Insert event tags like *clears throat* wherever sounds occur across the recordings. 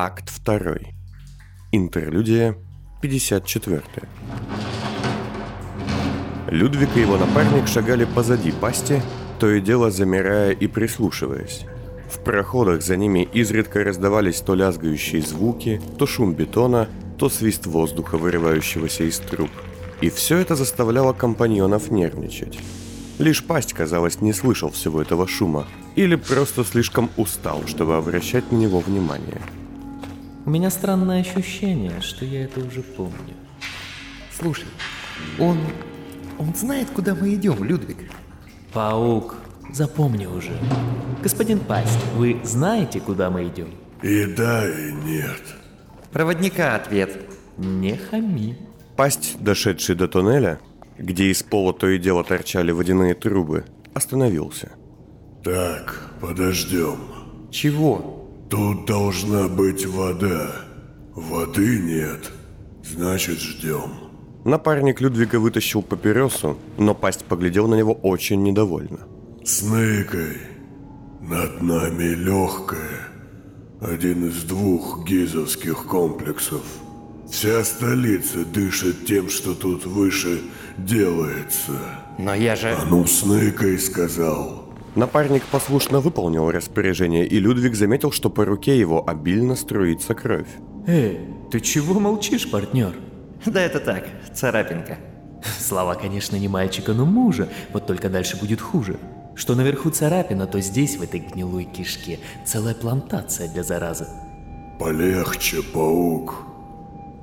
Акт 2. Интерлюдия 54. Людвиг и его напарник шагали позади пасти, то и дело замирая и прислушиваясь. В проходах за ними изредка раздавались то лязгающие звуки, то шум бетона, то свист воздуха, вырывающегося из труб. И все это заставляло компаньонов нервничать. Лишь пасть, казалось, не слышал всего этого шума, или просто слишком устал, чтобы обращать на него внимание. У меня странное ощущение, что я это уже помню. Слушай, он... он знает, куда мы идем, Людвиг? Паук, запомни уже. Господин Пасть, вы знаете, куда мы идем? И да, и нет. Проводника ответ. Не хами. Пасть, дошедший до туннеля, где из пола то и дело торчали водяные трубы, остановился. Так, подождем. Чего? Тут должна быть вода. Воды нет. Значит, ждем. Напарник Людвига вытащил папиросу, но пасть поглядел на него очень недовольно. Сныкой. Над нами легкая. Один из двух гизовских комплексов. Вся столица дышит тем, что тут выше делается. Но я же... А ну, Сныкой сказал. Напарник послушно выполнил распоряжение, и Людвиг заметил, что по руке его обильно струится кровь. Эй, ты чего молчишь, партнер? Да это так, царапинка. Слова, конечно, не мальчика, но мужа, вот только дальше будет хуже. Что наверху царапина, то здесь, в этой гнилой кишке, целая плантация для заразы. Полегче, паук.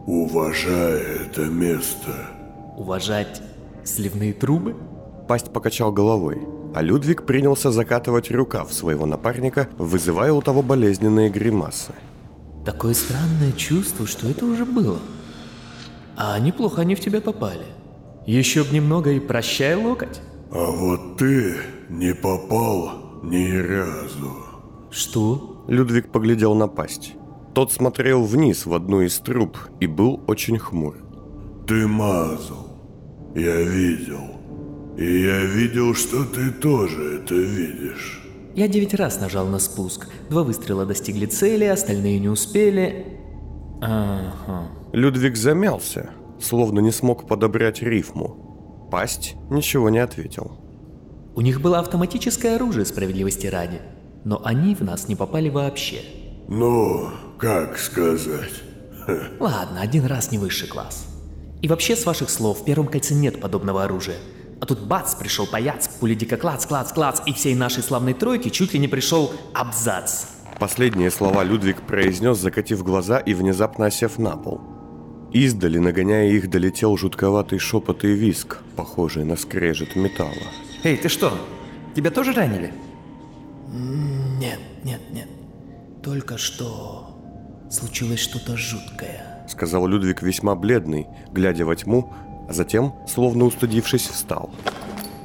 Уважай это место. Уважать сливные трубы? Пасть покачал головой, а Людвиг принялся закатывать рукав своего напарника, вызывая у того болезненные гримасы. Такое странное чувство, что это уже было. А неплохо они в тебя попали. Еще б немного и прощай локоть. А вот ты не попал ни разу. Что? Людвиг поглядел на пасть. Тот смотрел вниз в одну из труб и был очень хмур. Ты мазал. Я видел. И я видел, что ты тоже это видишь. Я девять раз нажал на спуск. Два выстрела достигли цели, остальные не успели. Ага. Людвиг замялся, словно не смог подобрать рифму. Пасть ничего не ответил. У них было автоматическое оружие справедливости ради, но они в нас не попали вообще. Ну, как сказать? Ладно, один раз не высший класс. И вообще, с ваших слов, в первом кольце нет подобного оружия. А тут бац, пришел паяц, пули дико клац, клац, клац, и всей нашей славной тройке чуть ли не пришел абзац. Последние слова Людвиг произнес, закатив глаза и внезапно осев на пол. Издали, нагоняя их, долетел жутковатый шепот и виск, похожий на скрежет металла. Эй, ты что? Тебя тоже ранили? Нет, нет, нет. Только что случилось что-то жуткое. Сказал Людвиг весьма бледный, глядя во тьму, а затем, словно устыдившись, встал.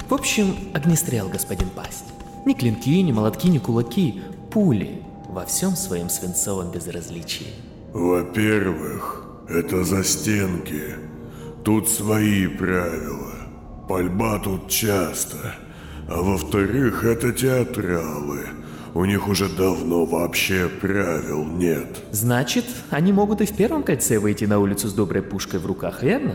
В общем, огнестрел, господин Пасть. Ни клинки, ни молотки, ни кулаки, пули. Во всем своем свинцовом безразличии. Во-первых, это застенки. Тут свои правила. Пальба тут часто. А во-вторых, это театралы. У них уже давно вообще правил нет. Значит, они могут и в первом кольце выйти на улицу с доброй пушкой в руках, верно?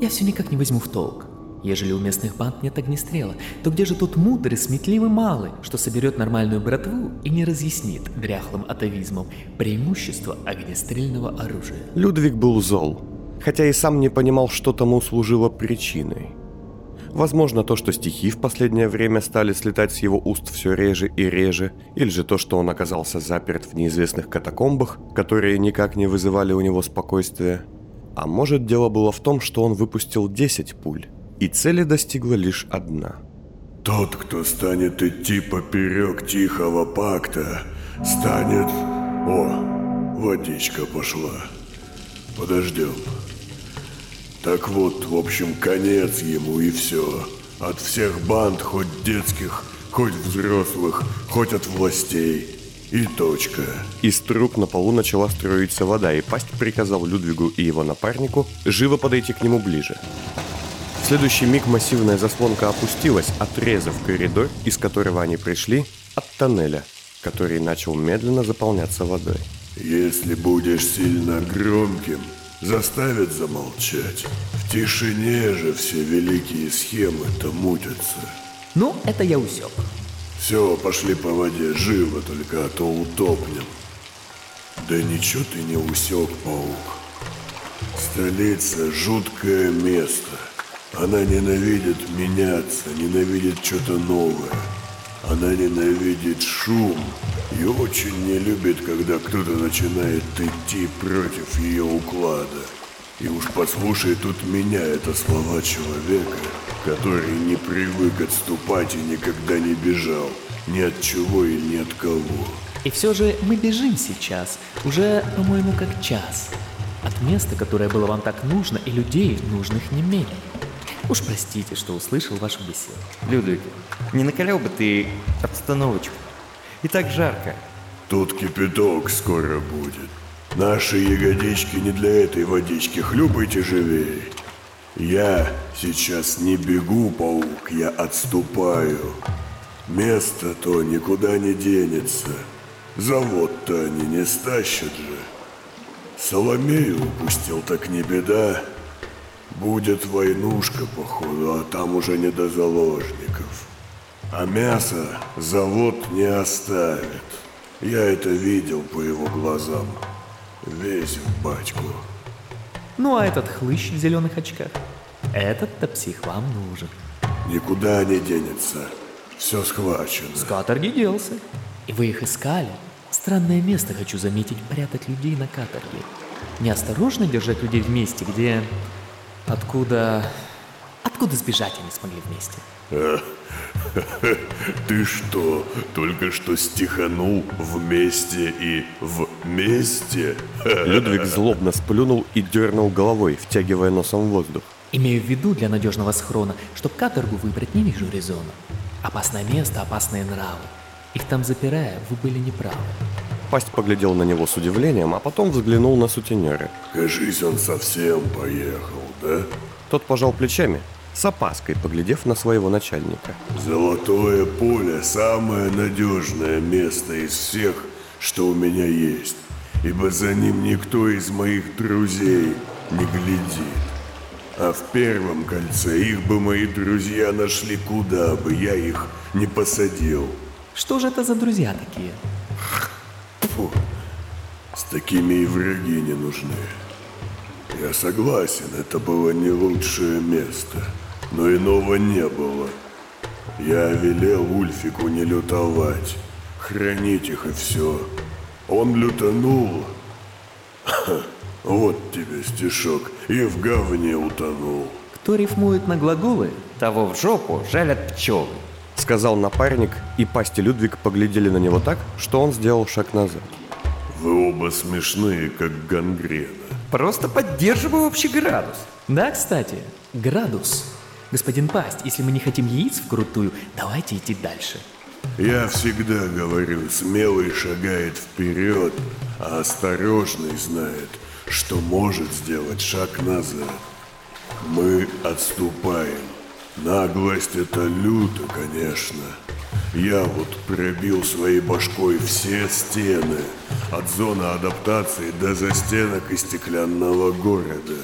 Я все никак не возьму в толк. Ежели у местных банд нет огнестрела, то где же тот мудрый, сметливый малый, что соберет нормальную братву и не разъяснит дряхлым атовизмом преимущество огнестрельного оружия? Людвиг был зол, хотя и сам не понимал, что тому служило причиной. Возможно, то, что стихи в последнее время стали слетать с его уст все реже и реже, или же то, что он оказался заперт в неизвестных катакомбах, которые никак не вызывали у него спокойствия. А может, дело было в том, что он выпустил 10 пуль, и цели достигла лишь одна. Тот, кто станет идти поперек тихого пакта, станет... О, водичка пошла. Подождем. Так вот, в общем, конец ему и все. От всех банд, хоть детских, хоть взрослых, хоть от властей. И точка. Из труб на полу начала строиться вода, и пасть приказал Людвигу и его напарнику живо подойти к нему ближе. В следующий миг массивная заслонка опустилась, отрезав коридор, из которого они пришли, от тоннеля, который начал медленно заполняться водой. Если будешь сильно громким, заставят замолчать. В тишине же все великие схемы-то мутятся. Ну, это я усек. Все, пошли по воде, живо только, а то утопнем. Да ничего ты не усек, паук. Столица – жуткое место. Она ненавидит меняться, ненавидит что-то новое. Она ненавидит шум и очень не любит, когда кто-то начинает идти против ее уклада. И уж послушай тут меня, это слова человека, который не привык отступать и никогда не бежал. Ни от чего и ни от кого. И все же мы бежим сейчас, уже, по-моему, как час. От места, которое было вам так нужно, и людей, нужных не менее. Уж простите, что услышал вашу беседу. Людвиг, не накалял бы ты обстановочку? И так жарко. Тут кипяток скоро будет. Наши ягодички не для этой водички, хлюпайте живее. Я сейчас не бегу, паук, я отступаю. Место-то никуда не денется. Завод-то они не стащат же. Соломею упустил, так не беда. Будет войнушка, походу, а там уже не до заложников. А мясо завод не оставит. Я это видел по его глазам. Весь в бачку. Ну а этот хлыщ в зеленых очках? Этот-то псих вам нужен. Никуда не денется. Все схвачено. С каторги делся. И вы их искали. Странное место, хочу заметить, прятать людей на каторге. Неосторожно держать людей в месте, где... Откуда... Откуда сбежать они смогли вместе? *laughs* Ты что, только что стиханул вместе и вместе? *laughs* Людвиг злобно сплюнул и дернул головой, втягивая носом воздух. Имею в виду для надежного схрона, чтоб каторгу выбрать не вижу резона. Опасное место, опасные нравы. Их там запирая, вы были неправы. Пасть поглядел на него с удивлением, а потом взглянул на сутенера. Кажись, он совсем поехал, да? Тот пожал плечами, с опаской поглядев на своего начальника. Золотое поле – самое надежное место из всех, что у меня есть, ибо за ним никто из моих друзей не глядит. А в первом кольце их бы мои друзья нашли куда бы, я их не посадил. Что же это за друзья такие? Фу, с такими и враги не нужны. Я согласен, это было не лучшее место, но иного не было. Я велел Ульфику не лютовать, хранить их и все. Он лютанул. Ха, *laughs* вот тебе стишок, и в говне утонул. Кто рифмует на глаголы? Того в жопу жалят пчелы. Сказал напарник, и Пасть и Людвиг поглядели на него так, что он сделал шаг назад. Вы оба смешные, как гангрена. Просто поддерживаю общий градус. Да, кстати, градус. Господин Пасть, если мы не хотим яиц вкрутую, давайте идти дальше. Я всегда говорю, смелый шагает вперед, а осторожный знает, что может сделать шаг назад. Мы отступаем. Наглость это люто, конечно. Я вот пробил своей башкой все стены, от зоны адаптации до застенок и стеклянного города.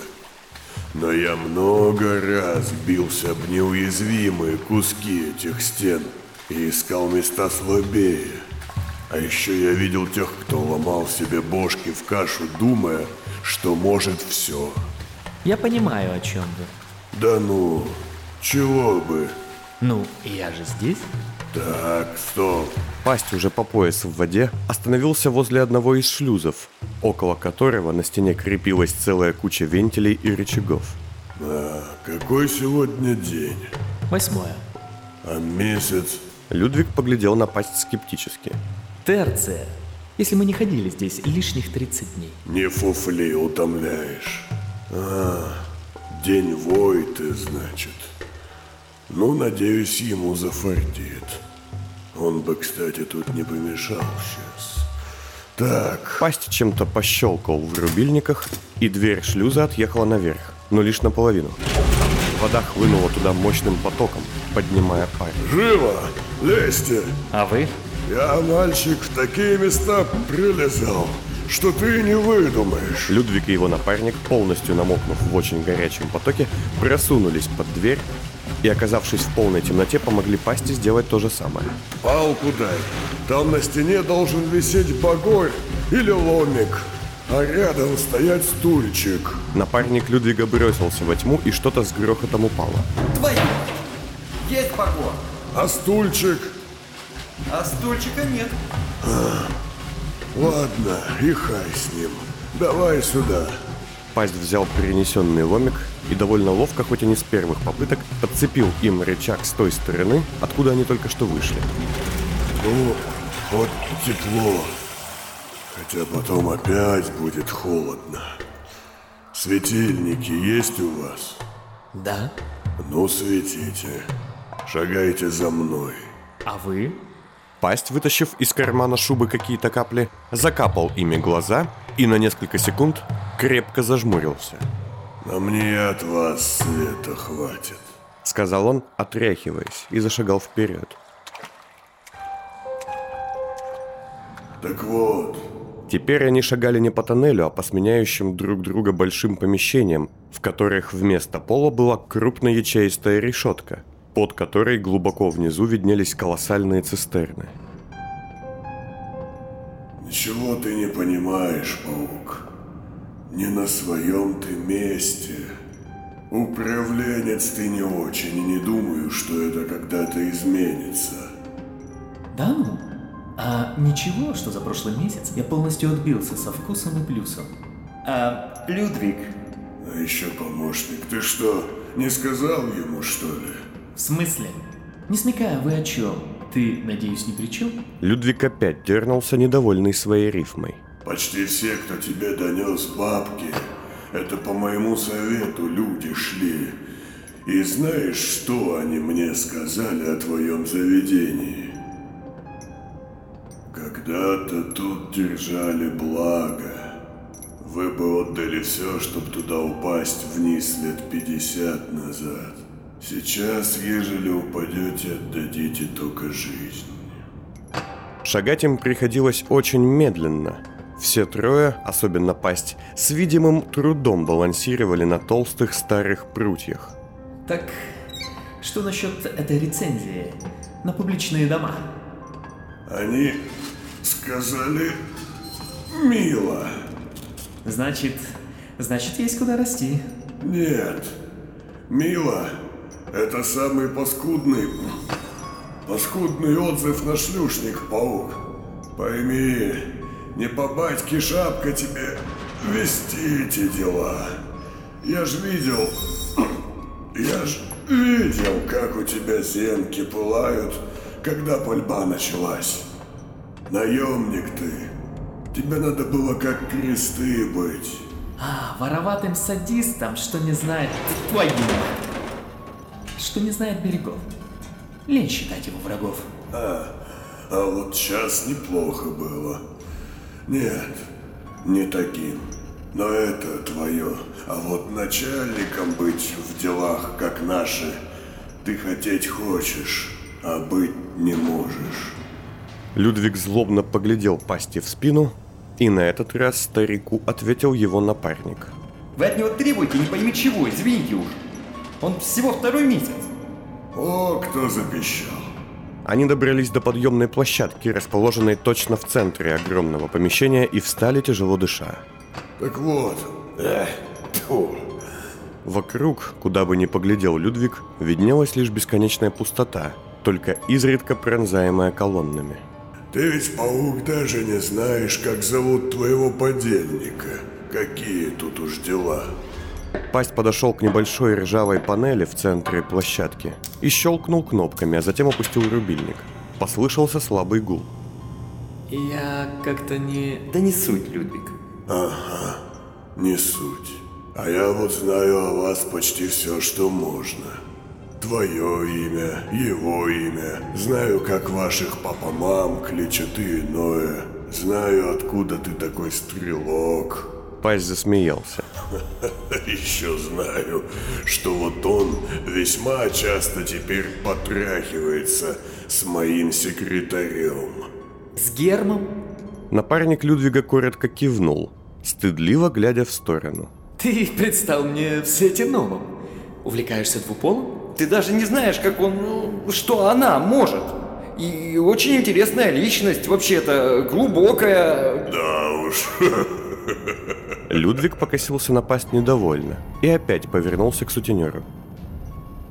Но я много раз бился об неуязвимые куски этих стен и искал места слабее. А еще я видел тех, кто ломал себе бошки в кашу, думая, что может все. Я понимаю, о чем вы. Да ну, чего бы? Ну, я же здесь. Так, стоп. Пасть уже по пояс в воде остановился возле одного из шлюзов, около которого на стене крепилась целая куча вентилей и рычагов. А какой сегодня день? Восьмое. А месяц? Людвиг поглядел на пасть скептически. Терция. Если мы не ходили здесь лишних 30 дней. Не фуфли утомляешь. А, день вой ты, значит. Ну, надеюсь, ему зафартит. Он бы, кстати, тут не помешал сейчас. Так, Пасть чем-то пощелкал в рубильниках, и дверь шлюза отъехала наверх, но лишь наполовину. Вода хлынула туда мощным потоком, поднимая парень. живо! Лезьте! А вы? Я, мальчик, в такие места прилезал, что ты не выдумаешь. Людвиг и его напарник, полностью намокнув в очень горячем потоке, просунулись под дверь и, оказавшись в полной темноте, помогли пасти сделать то же самое. Палку дай. Там на стене должен висеть багор или ломик, а рядом стоять стульчик. Напарник Людвига бросился во тьму, и что-то с грохотом упало. Твою! Есть багор, А стульчик? а стульчика нет. Ладно, и хай с ним. Давай сюда. Пасть взял перенесенный ломик и довольно ловко, хоть и не с первых попыток, подцепил им рычаг с той стороны, откуда они только что вышли. Ну, вот тепло. Хотя потом опять будет холодно. Светильники есть у вас? Да? Ну, светите. Шагайте за мной. А вы? Пасть, вытащив из кармана шубы какие-то капли, закапал ими глаза и на несколько секунд крепко зажмурился. На мне от вас света хватит. Сказал он, отряхиваясь, и зашагал вперед. Так вот, Теперь они шагали не по тоннелю, а по сменяющим друг друга большим помещениям, в которых вместо пола была крупная ячеистая решетка, под которой глубоко внизу виднелись колоссальные цистерны. ничего ты не понимаешь, паук. Не на своем ты месте. Управленец ты не очень, и не думаю, что это когда-то изменится. Да ну? А ничего, что за прошлый месяц я полностью отбился со вкусом и плюсом. А, Людвиг, А еще помощник, ты что, не сказал ему, что ли? В смысле? Не смекая, вы о чем? Ты, надеюсь, ни при чем? Людвиг опять дернулся, недовольный своей рифмой. Почти все, кто тебе донес бабки, это по моему совету люди шли. И знаешь, что они мне сказали о твоем заведении? Когда-то тут держали благо. Вы бы отдали все, чтобы туда упасть вниз лет 50 назад. Сейчас, ежели упадете, отдадите только жизнь. Шагать им приходилось очень медленно. Все трое, особенно пасть, с видимым трудом балансировали на толстых старых прутьях. Так, что насчет этой рецензии на публичные дома? Они сказали мило. Значит, значит, есть куда расти. Нет. Мила – это самый паскудный, паскудный отзыв на шлюшник, паук. Пойми, не по батьке шапка тебе вести эти дела. Я ж видел, *clears throat* я ж видел, как у тебя зенки пылают, когда пальба началась. Наемник ты. Тебе надо было как кресты быть. А, вороватым садистом, что не знает... Твою! Что не знает берегов. Лень считать его врагов. А вот сейчас неплохо было. Нет, не таким. Но это твое. А вот начальником быть в делах, как наши, ты хотеть хочешь, а быть не можешь. Людвиг злобно поглядел пасти в спину, и на этот раз старику ответил его напарник. вы от него требуете не пойми чего, извините уж. Он всего второй месяц. О, кто запищал. Они добрались до подъемной площадки, расположенной точно в центре огромного помещения, и встали тяжело дыша. Так вот, эх, тьфу. Вокруг, куда бы ни поглядел Людвиг, виднелась лишь бесконечная пустота, только изредка пронзаемая колоннами. Ты ведь, паук, даже не знаешь, как зовут твоего подельника. Какие тут уж дела. Пасть подошел к небольшой ржавой панели в центре площадки и щелкнул кнопками, а затем опустил рубильник. Послышался слабый гул. Я как-то не... Да не суть, Людвиг. Не суть. А я вот знаю о вас почти все, что можно. Твое имя, его имя. Знаю, как ваших папа-мам кличут и иное. Знаю, откуда ты такой стрелок. Пасть засмеялся. *laughs* Еще знаю, что вот он весьма часто теперь потрахивается с моим секретарем. С Гермом? Напарник Людвига коротко кивнул, стыдливо глядя в сторону. Ты предстал мне в свете новом. Увлекаешься двуполом? Ты даже не знаешь, как он... ну, Что она может. И очень интересная личность, вообще-то, глубокая. Да уж. *laughs* Людвиг покосился на пасть недовольно и опять повернулся к сутенеру.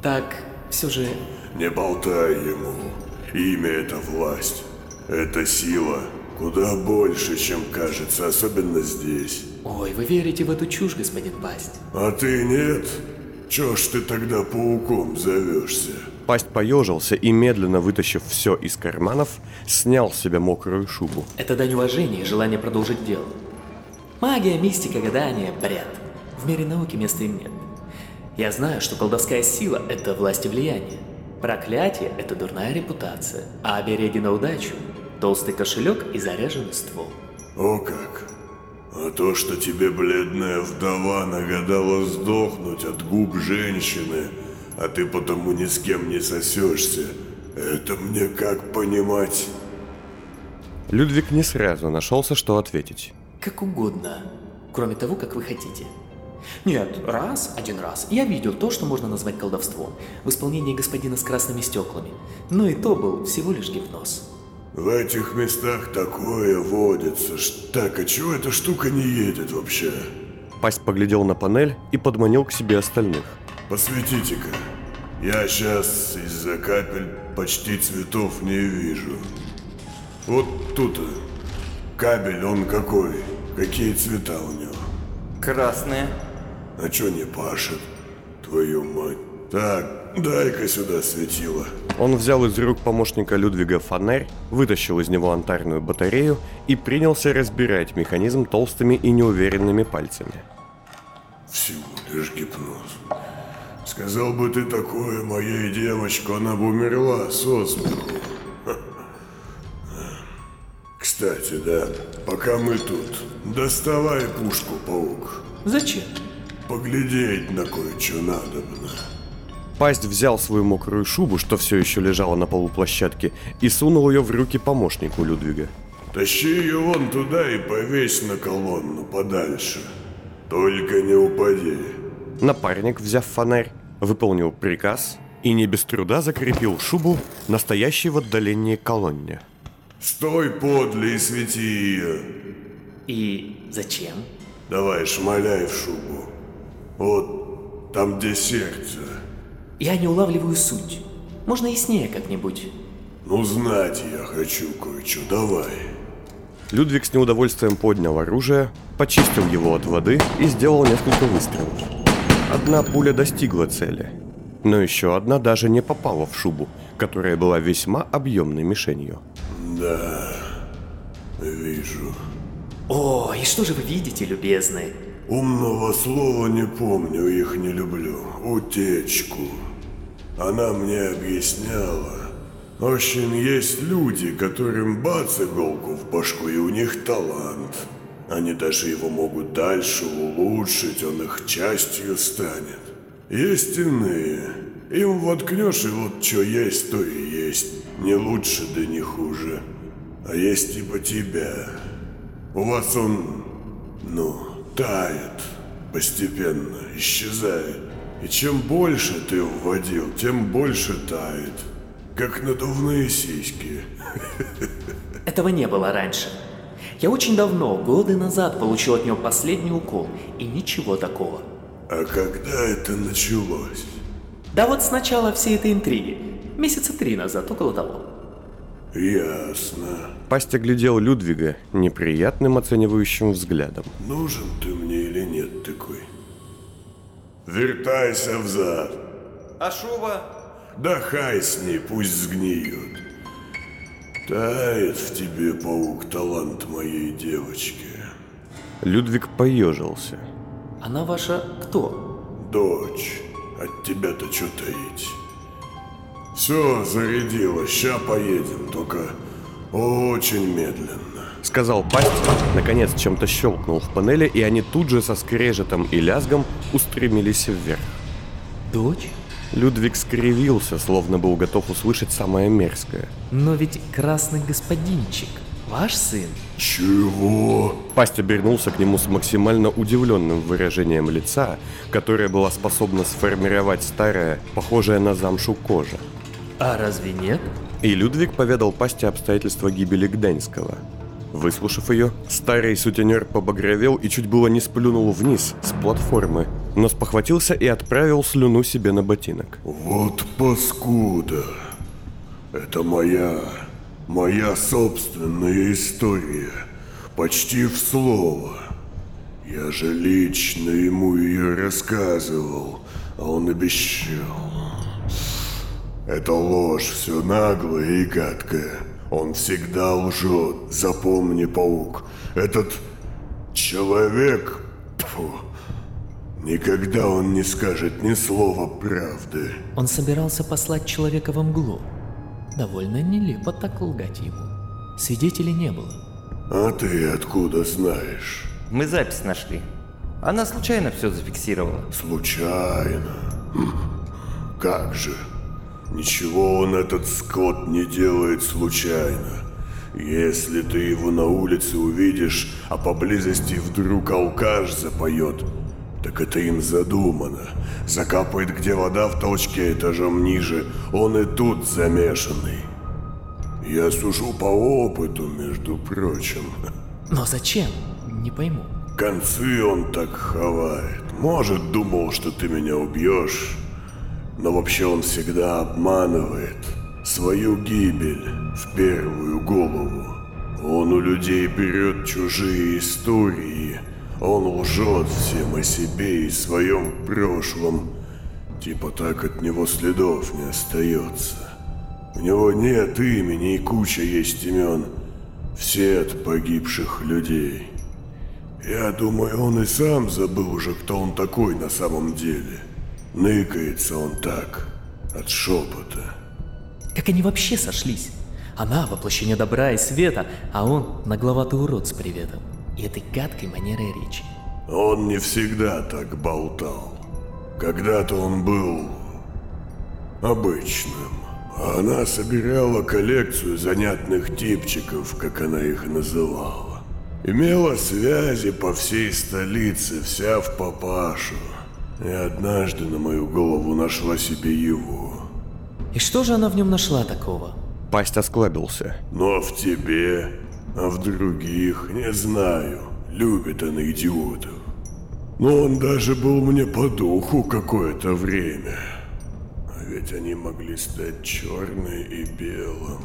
Так, все же... Не болтай ему. Имя — это власть. Это сила. Куда больше, чем кажется, особенно здесь. Ой, вы верите в эту чушь, господин Пасть? А ты нет? Чё ж ты тогда пауком зовешься? Пасть поежился и, медленно вытащив все из карманов, снял с себя мокрую шубу. Это дань уважения и желание продолжить дело. Магия, мистика, гадание – бред. В мире науки места им нет. Я знаю, что колдовская сила – это власть и влияние. Проклятие – это дурная репутация, а обереги на удачу – толстый кошелек и заряженный ствол. О как! А то, что тебе бледная вдова нагадала сдохнуть от губ женщины, а ты потому ни с кем не сосешься, это мне как понимать? Людвиг не сразу нашелся, что ответить. Как угодно, кроме того, как вы хотите. Нет, раз, один раз, я видел то, что можно назвать колдовством, в исполнении господина с красными стеклами. Но и то был всего лишь гипноз. В этих местах такое водится. Так, а чего эта штука не едет вообще? Пасть поглядел на панель и подманил к себе остальных. Посветите-ка. Я сейчас из-за капель почти цветов не вижу. Вот тут кабель, он какой? Какие цвета у него? Красная. А чё не пашет? Твою мать. Так, дай-ка сюда светило. Он взял из рук помощника Людвига фонарь, вытащил из него антарную батарею и принялся разбирать механизм толстыми и неуверенными пальцами. Всего лишь гипноз. Сказал бы ты такое моей девочке, она бы умерла со смеху. Кстати, да, пока мы тут, доставай пушку, паук. Зачем? Поглядеть на кое-что надобно. Пасть взял свою мокрую шубу, что все еще лежала на полу площадки, и сунул ее в руки помощнику Людвига. Тащи ее вон туда и повесь на колонну подальше. Только не упади. Напарник, взяв фонарь, выполнил приказ и не без труда закрепил шубу на стоящей в отдалении колонне. Стой подле и свети ее. И зачем? Давай, шмаляй в шубу. Вот там, где сердце. Я не улавливаю суть. Можно яснее как-нибудь. Ну, знать я хочу кое-что, давай. Людвиг с неудовольствием поднял оружие, почистил его от воды и сделал несколько выстрелов. Одна пуля достигла цели, но еще одна даже не попала в шубу, которая была весьма объемной мишенью. Да, вижу. О, и что же вы видите, любезный? Умного слова не помню, их не люблю. Утечку. Она мне объясняла. В общем, есть люди, которым бац иголку в башку, и у них талант. Они даже его могут дальше улучшить, он их частью станет. Есть иные. Им воткнешь, и вот что есть, то и есть. Не лучше, да не хуже. А есть типа тебя. У вас он, ну, тает постепенно, исчезает. И чем больше ты вводил, тем больше тает. Как надувные сиськи. *laughs* Этого не было раньше. Я очень давно, годы назад, получил от него последний укол, и ничего такого. А когда это началось? Да вот с начала всей этой интриги. Месяца три назад, около того. Ясно. Пасть оглядел Людвига неприятным оценивающим взглядом. Нужен ты мне или нет такой? Вертайся взад. А шуба? Да хай с ней, пусть сгниет. Тает в тебе, паук, талант моей девочки. Людвиг поежился. Она ваша кто? Дочь, от тебя-то что таить? Все, зарядила, ща поедем, только очень медленно. Сказал пасть, наконец чем-то щелкнул в панели, и они тут же со скрежетом и лязгом устремились вверх. Дочь? Людвиг скривился, словно был готов услышать самое мерзкое. Но ведь красный господинчик. Ваш сын? Чего? Пасть обернулся к нему с максимально удивленным выражением лица, которое было способно сформировать старая, похожая на замшу кожа. А разве нет? И Людвиг поведал Пасте обстоятельства гибели Гданьского. Выслушав ее, старый сутенер побагровел и чуть было не сплюнул вниз с платформы, но спохватился и отправил слюну себе на ботинок. Вот паскуда. Это моя, моя собственная история. Почти в слово. Я же лично ему ее рассказывал, а он обещал. Это ложь, все наглое и гадкое. Он всегда лжет, запомни, паук. Этот человек... Фу, никогда он не скажет ни слова правды. Он собирался послать человека во мглу. Довольно нелепо так лгать ему. Свидетелей не было. А ты откуда знаешь? Мы запись нашли. Она случайно все зафиксировала. Случайно. Хм, Как же? Ничего он, этот скот, не делает случайно. Если ты его на улице увидишь, а поблизости вдруг алкаш запоет, так это им задумано. Закапает, где вода в толчке этажом ниже, он и тут замешанный. Я сужу по опыту, между прочим. Но зачем? Не пойму. Концы он так ховает. Может, думал, что ты меня убьешь. Но вообще он всегда обманывает. Свою гибель в первую голову. Он у людей берет чужие истории. Он лжет всем о себе и своем прошлом. Типа так от него следов не остается. У него нет имени и куча есть имен. Все от погибших людей. Я думаю, он и сам забыл уже, кто он такой на самом деле. Ныкается он так, от шепота. Как они вообще сошлись? Она воплощение добра и света, а он нагловатый урод с приветом. И этой гадкой манерой речи. Он не всегда так болтал. Когда-то он был обычным. А она собирала коллекцию занятных типчиков, как она их называла. Имела связи по всей столице, вся в папашу. И однажды на мою голову нашла себе его. И что же она в нем нашла такого? Пасть осклабился. Но в тебе, а в других, не знаю, любит она идиотов. Но он даже был мне по духу какое-то время. А ведь они могли стать черным и белым.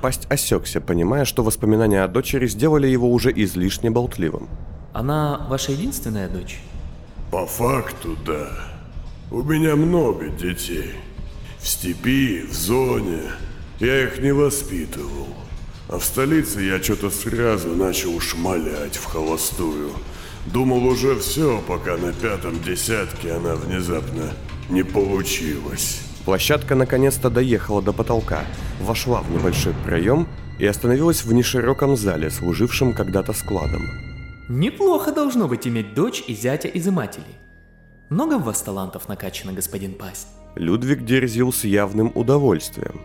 Пасть осекся, понимая, что воспоминания о дочери сделали его уже излишне болтливым. Она ваша единственная дочь? По факту, да. У меня много детей. В степи, в зоне. Я их не воспитывал. А в столице я что-то сразу начал шмалять в холостую. Думал уже все, пока на пятом десятке она внезапно не получилась. Площадка наконец-то доехала до потолка, вошла в небольшой проем и остановилась в нешироком зале, служившем когда-то складом. Неплохо должно быть иметь дочь и зятя изымателей. Много в вас талантов накачано, господин Пасть? Людвиг дерзил с явным удовольствием.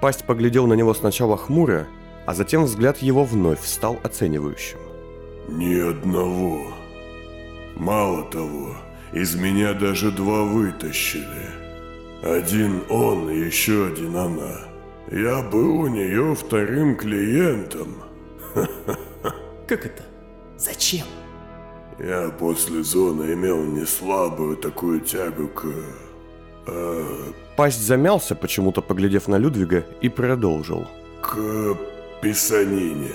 Пасть поглядел на него сначала хмуро, а затем взгляд его вновь стал оценивающим. Ни одного. Мало того, из меня даже два вытащили. Один он и еще один она. Я был у нее вторым клиентом. *laughs* Как это? Зачем? Я после зоны имел не слабую такую тягу к... э, Пасть замялся, почему-то поглядев на Людвига, и продолжил. к писанине.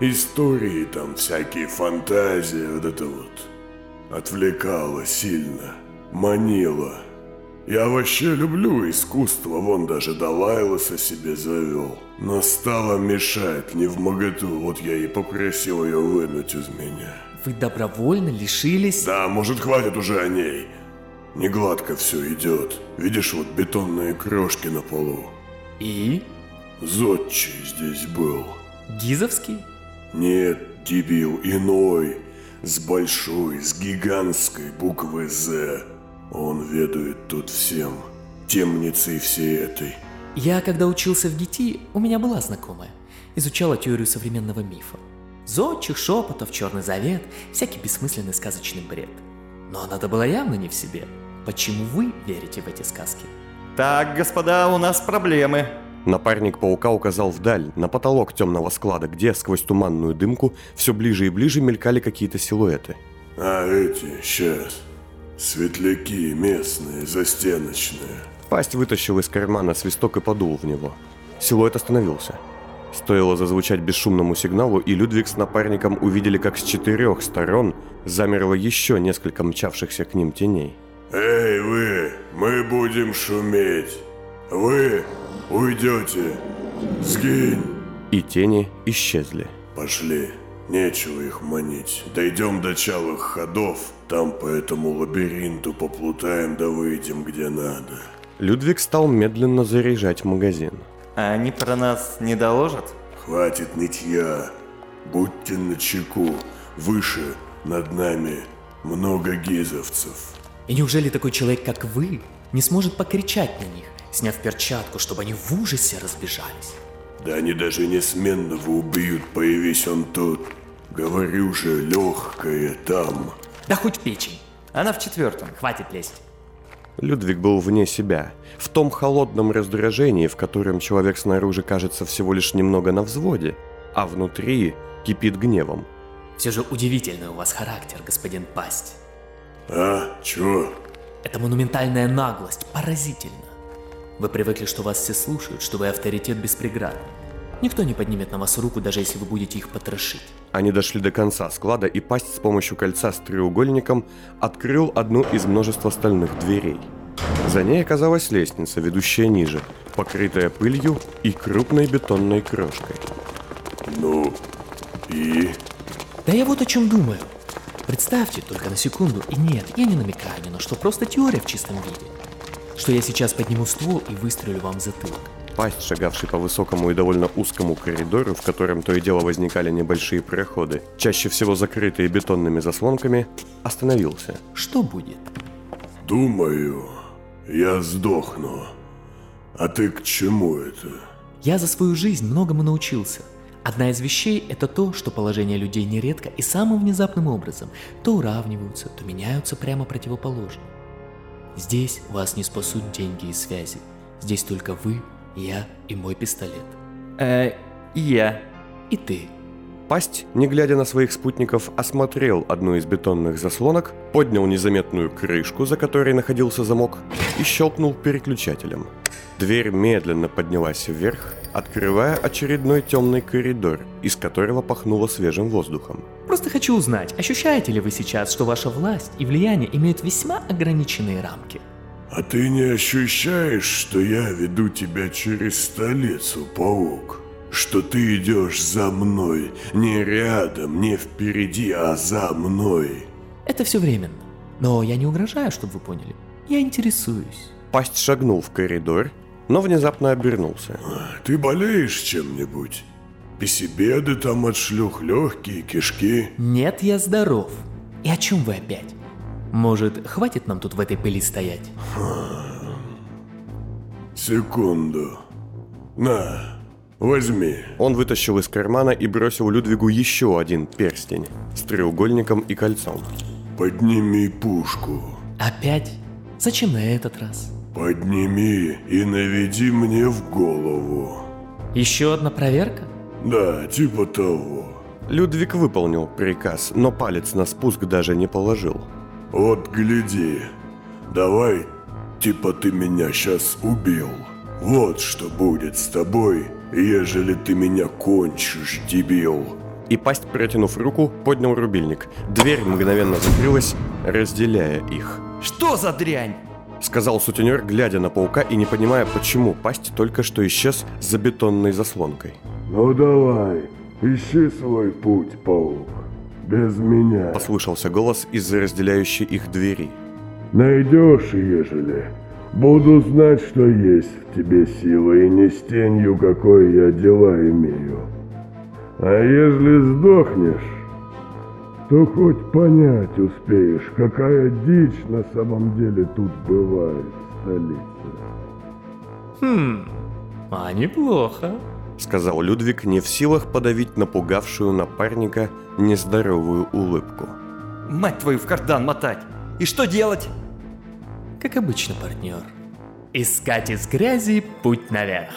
Истории там всякие, фантазии, вот это вот. Отвлекало сильно, манило. Я вообще люблю искусство, вон даже Далайласа себе завел. Но стало мешать не в моготу, вот я и попросил ее вынуть из меня. Вы добровольно лишились... Да, может хватит уже о ней. Не гладко все идет. Видишь, вот бетонные крошки на полу. И? Зодчий здесь был. Гизовский? Нет, дебил, иной. С большой, с гигантской буквы «З». Он ведает тут всем. Темницей всей этой. Я, когда учился в ГИТИ, у меня была знакомая. Изучала теорию современного мифа. Зодчих, шепотов, черный завет, всякий бессмысленный сказочный бред. Но она-то была явно не в себе. Почему вы верите в эти сказки? Так, господа, у нас проблемы. Напарник паука указал вдаль, на потолок темного склада, где сквозь туманную дымку все ближе и ближе мелькали какие-то силуэты. А эти, сейчас. Светляки местные, застеночные. Пасть вытащил из кармана свисток и подул в него. Силуэт остановился. Стоило зазвучать бесшумному сигналу, и Людвиг с напарником увидели, как с четырех сторон замерло еще несколько мчавшихся к ним теней. Эй, вы, мы будем шуметь. Вы уйдете. Сгинь. И тени исчезли. Пошли. Нечего их манить. Дойдем до чалых ходов, там по этому лабиринту поплутаем да выйдем где надо. Людвиг стал медленно заряжать магазин. А они про нас не доложат? Хватит нытья. Будьте начеку. Выше, над нами, много гизовцев. И неужели такой человек, как вы, не сможет покричать на них, сняв перчатку, чтобы они в ужасе разбежались? Да они даже несменного убьют, появись он тут. Говорю же, легкое там. Да хоть в печень. Она в четвертом. Хватит лезть. Людвиг был вне себя, в том холодном раздражении, в котором человек снаружи кажется всего лишь немного на взводе, а внутри кипит гневом. Все же удивительный у вас характер, господин Пасть. А, чё? Это монументальная наглость, поразительно. Вы привыкли, что вас все слушают, что вы авторитет без преград. Никто не поднимет на вас руку, даже если вы будете их потрошить. Они дошли до конца склада, и пасть с помощью кольца с треугольником открыл одну из множества стальных дверей. За ней оказалась лестница, ведущая ниже, покрытая пылью и крупной бетонной крошкой. Ну, и... Да я вот о чем думаю. Представьте только на секунду, и нет, я не намекаю ни на что, просто теория в чистом виде. Что я сейчас подниму ствол и выстрелю вам в затылок. Пасть, шагавший по высокому и довольно узкому коридору, в котором то и дело возникали небольшие проходы, чаще всего закрытые бетонными заслонками, остановился. Что будет? Думаю, я сдохну. А ты к чему это? Я за свою жизнь многому научился. Одна из вещей – это то, что положение людей нередко и самым внезапным образом то уравниваются, то меняются прямо противоположно. Здесь вас не спасут деньги и связи. Здесь только вы, я и мой пистолет. Э, и я. И ты. Пасть, не глядя на своих спутников, осмотрел одну из бетонных заслонок, поднял незаметную крышку, за которой находился замок, и щелкнул переключателем. Дверь медленно поднялась вверх, открывая очередной темный коридор, из которого пахнуло свежим воздухом. Просто хочу узнать, ощущаете ли вы сейчас, что ваша власть и влияние имеют весьма ограниченные рамки? А ты не ощущаешь, что я веду тебя через столицу, паук? Что ты идешь за мной, не рядом, не впереди, а за мной? Это все временно. Но я не угрожаю, чтобы вы поняли. Я интересуюсь. Пасть шагнул в коридор, но внезапно обернулся. Ты болеешь чем-нибудь? Песебеды там от шлюх, легкие, кишки? Нет, я здоров. И о чем вы опять? Может, хватит нам тут в этой пыли стоять? Секунду. На, возьми. Он вытащил из кармана и бросил Людвигу еще один перстень с треугольником и кольцом. Подними пушку. Опять? Зачем на этот раз? Подними и наведи мне в голову. Еще одна проверка? Да, типа того. Людвиг выполнил приказ, но палец на спуск даже не положил. Вот гляди. Давай, типа ты меня сейчас убил. Вот что будет с тобой, ежели ты меня кончишь, дебил. И пасть, протянув руку, поднял рубильник. Дверь мгновенно закрылась, разделяя их. Что за дрянь? Сказал сутенер, глядя на паука и не понимая, почему пасть только что исчез за бетонной заслонкой. Ну давай, ищи свой путь, паук. Без меня. Послышался голос из-за разделяющей их двери. Найдешь, ежели. Буду знать, что есть в тебе сила, и не с тенью, какой я дела имею. А ежели сдохнешь, то хоть понять успеешь, какая дичь на самом деле тут бывает в столице. Хм, А неплохо. Сказал Людвиг, не в силах подавить напугавшую напарника нездоровую улыбку. Мать твою, в кардан мотать. И что делать? Как обычно, партнер. Искать из грязи путь наверх.